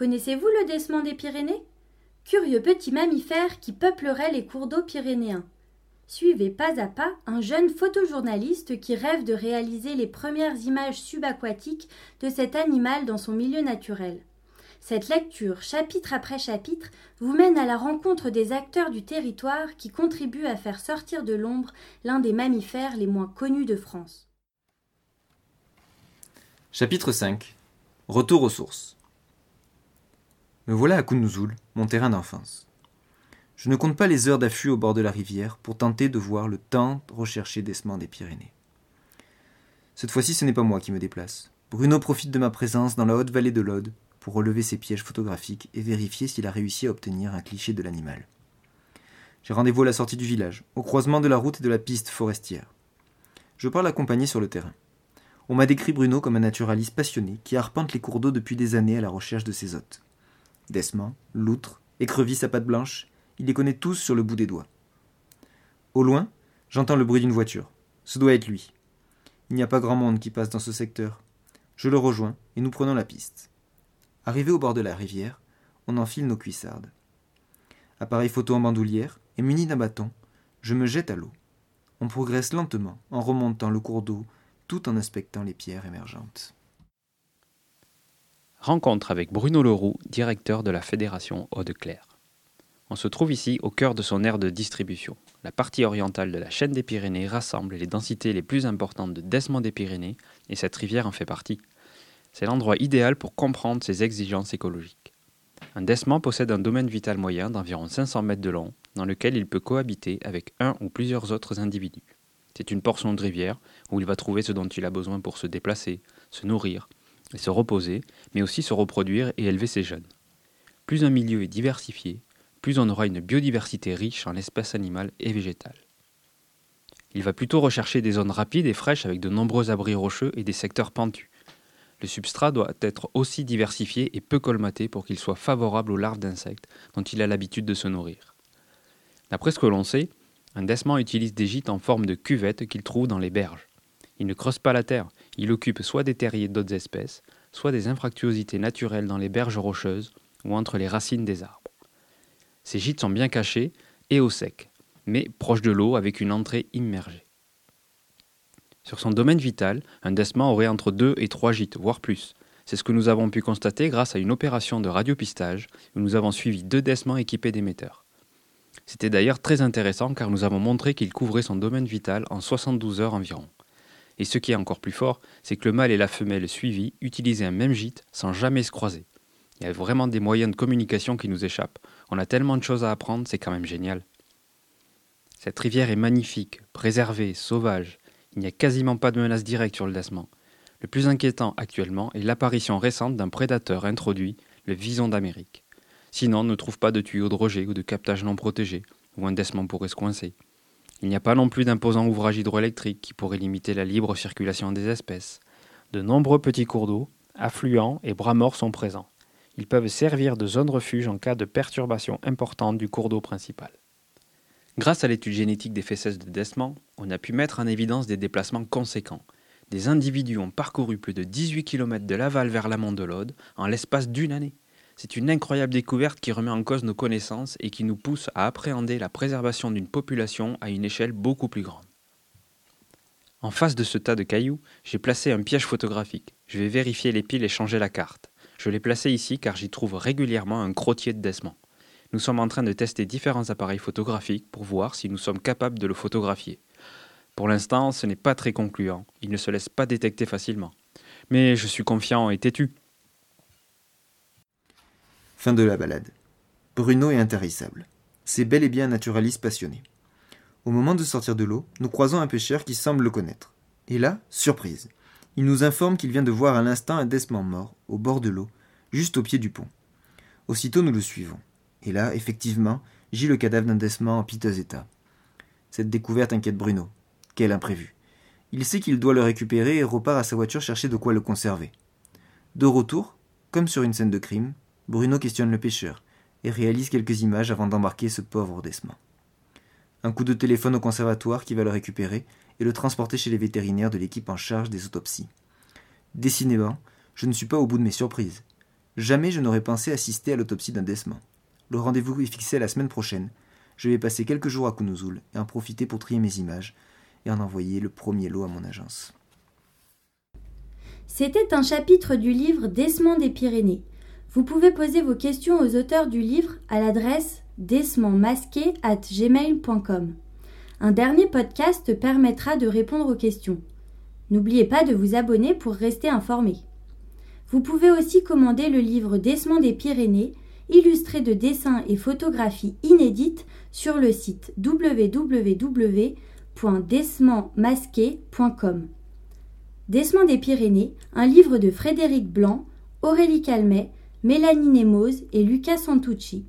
Connaissez-vous le décement des Pyrénées? Curieux petit mammifère qui peuplerait les cours d'eau pyrénéens. Suivez pas à pas un jeune photojournaliste qui rêve de réaliser les premières images subaquatiques de cet animal dans son milieu naturel. Cette lecture, chapitre après chapitre, vous mène à la rencontre des acteurs du territoire qui contribuent à faire sortir de l'ombre l'un des mammifères les moins connus de France. Chapitre 5 Retour aux sources. Me voilà à Kounouzoul, mon terrain d'enfance. Je ne compte pas les heures d'affût au bord de la rivière pour tenter de voir le temps recherché d'essement des Pyrénées. Cette fois-ci, ce n'est pas moi qui me déplace. Bruno profite de ma présence dans la haute vallée de l'Aude pour relever ses pièges photographiques et vérifier s'il a réussi à obtenir un cliché de l'animal. J'ai rendez-vous à la sortie du village, au croisement de la route et de la piste forestière. Je parle accompagné sur le terrain. On m'a décrit Bruno comme un naturaliste passionné qui arpente les cours d'eau depuis des années à la recherche de ses hôtes. Desman, loutre, écrevisse à pattes blanches, il les connaît tous sur le bout des doigts. Au loin, j'entends le bruit d'une voiture. Ce doit être lui. Il n'y a pas grand monde qui passe dans ce secteur. Je le rejoins et nous prenons la piste. Arrivé au bord de la rivière, on enfile nos cuissardes. Appareil photo en bandoulière et muni d'un bâton, je me jette à l'eau. On progresse lentement en remontant le cours d'eau tout en inspectant les pierres émergentes. Rencontre avec Bruno Leroux, directeur de la Fédération Eau-de-Claire. On se trouve ici au cœur de son aire de distribution. La partie orientale de la chaîne des Pyrénées rassemble les densités les plus importantes de Desmond des Pyrénées et cette rivière en fait partie. C'est l'endroit idéal pour comprendre ses exigences écologiques. Un desman possède un domaine vital moyen d'environ 500 mètres de long, dans lequel il peut cohabiter avec un ou plusieurs autres individus. C'est une portion de rivière où il va trouver ce dont il a besoin pour se déplacer, se nourrir et se reposer, mais aussi se reproduire et élever ses jeunes. Plus un milieu est diversifié, plus on aura une biodiversité riche en espèces animales et végétales. Il va plutôt rechercher des zones rapides et fraîches avec de nombreux abris rocheux et des secteurs pentus. Le substrat doit être aussi diversifié et peu colmaté pour qu'il soit favorable aux larves d'insectes dont il a l'habitude de se nourrir. D'après ce que l'on sait, un desman utilise des gîtes en forme de cuvette qu'il trouve dans les berges. Il ne creuse pas la terre, il occupe soit des terriers d'autres espèces, soit des infractuosités naturelles dans les berges rocheuses ou entre les racines des arbres. Ces gîtes sont bien cachés et au sec, mais proches de l'eau avec une entrée immergée. Sur son domaine vital, un desman aurait entre deux et trois gîtes, voire plus. C'est ce que nous avons pu constater grâce à une opération de radiopistage où nous avons suivi deux desmans équipés d'émetteurs. C'était d'ailleurs très intéressant car nous avons montré qu'il couvrait son domaine vital en 72 heures environ. Et ce qui est encore plus fort, c'est que le mâle et la femelle suivis utilisaient un même gîte sans jamais se croiser. Il y a vraiment des moyens de communication qui nous échappent. On a tellement de choses à apprendre, c'est quand même génial. Cette rivière est magnifique, préservée, sauvage. Il n'y a quasiment pas de menace directe sur le Dasman. Le plus inquiétant actuellement est l'apparition récente d'un prédateur introduit, le vison d'Amérique. Sinon, on ne trouve pas de tuyaux de rejet ou de captage non protégé, où un desman pourrait se coincer. Il n'y a pas non plus d'imposants ouvrages hydroélectriques qui pourraient limiter la libre circulation des espèces. De nombreux petits cours d'eau, affluents et bras morts sont présents. Ils peuvent servir de zone refuge en cas de perturbation importante du cours d'eau principal. Grâce à l'étude génétique des fesses de Desman, on a pu mettre en évidence des déplacements conséquents. Des individus ont parcouru plus de 18 km de l'aval vers l'amont de l'Aude en l'espace d'une année. C'est une incroyable découverte qui remet en cause nos connaissances et qui nous pousse à appréhender la préservation d'une population à une échelle beaucoup plus grande. En face de ce tas de cailloux, j'ai placé un piège photographique. Je vais vérifier les piles et changer la carte. Je l'ai placé ici car j'y trouve régulièrement un crottier de Desman nous sommes en train de tester différents appareils photographiques pour voir si nous sommes capables de le photographier. Pour l'instant, ce n'est pas très concluant, il ne se laisse pas détecter facilement. Mais je suis confiant et têtu. Fin de la balade. Bruno est intarissable. C'est bel et bien un naturaliste passionné. Au moment de sortir de l'eau, nous croisons un pêcheur qui semble le connaître. Et là, surprise. Il nous informe qu'il vient de voir à l'instant un desman mort, au bord de l'eau, juste au pied du pont. Aussitôt nous le suivons. Et là, effectivement, gît le cadavre d'un desman en piteux état. Cette découverte inquiète Bruno. Quel imprévu. Il sait qu'il doit le récupérer et repart à sa voiture chercher de quoi le conserver. De retour, comme sur une scène de crime, Bruno questionne le pêcheur et réalise quelques images avant d'embarquer ce pauvre desman. Un coup de téléphone au conservatoire qui va le récupérer et le transporter chez les vétérinaires de l'équipe en charge des autopsies. Décidément, je ne suis pas au bout de mes surprises. Jamais je n'aurais pensé assister à l'autopsie d'un décement. Le rendez-vous est fixé à la semaine prochaine. Je vais passer quelques jours à Kunuzul et en profiter pour trier mes images et en envoyer le premier lot à mon agence. C'était un chapitre du livre Décement des Pyrénées. Vous pouvez poser vos questions aux auteurs du livre à l'adresse gmail.com. Un dernier podcast permettra de répondre aux questions. N'oubliez pas de vous abonner pour rester informé. Vous pouvez aussi commander le livre Décement des Pyrénées, illustré de dessins et photographies inédites sur le site www.desmentmasqué.com. Décement des Pyrénées, un livre de Frédéric Blanc, Aurélie Calmet, Mélanie Nemoz et Lucas Santucci.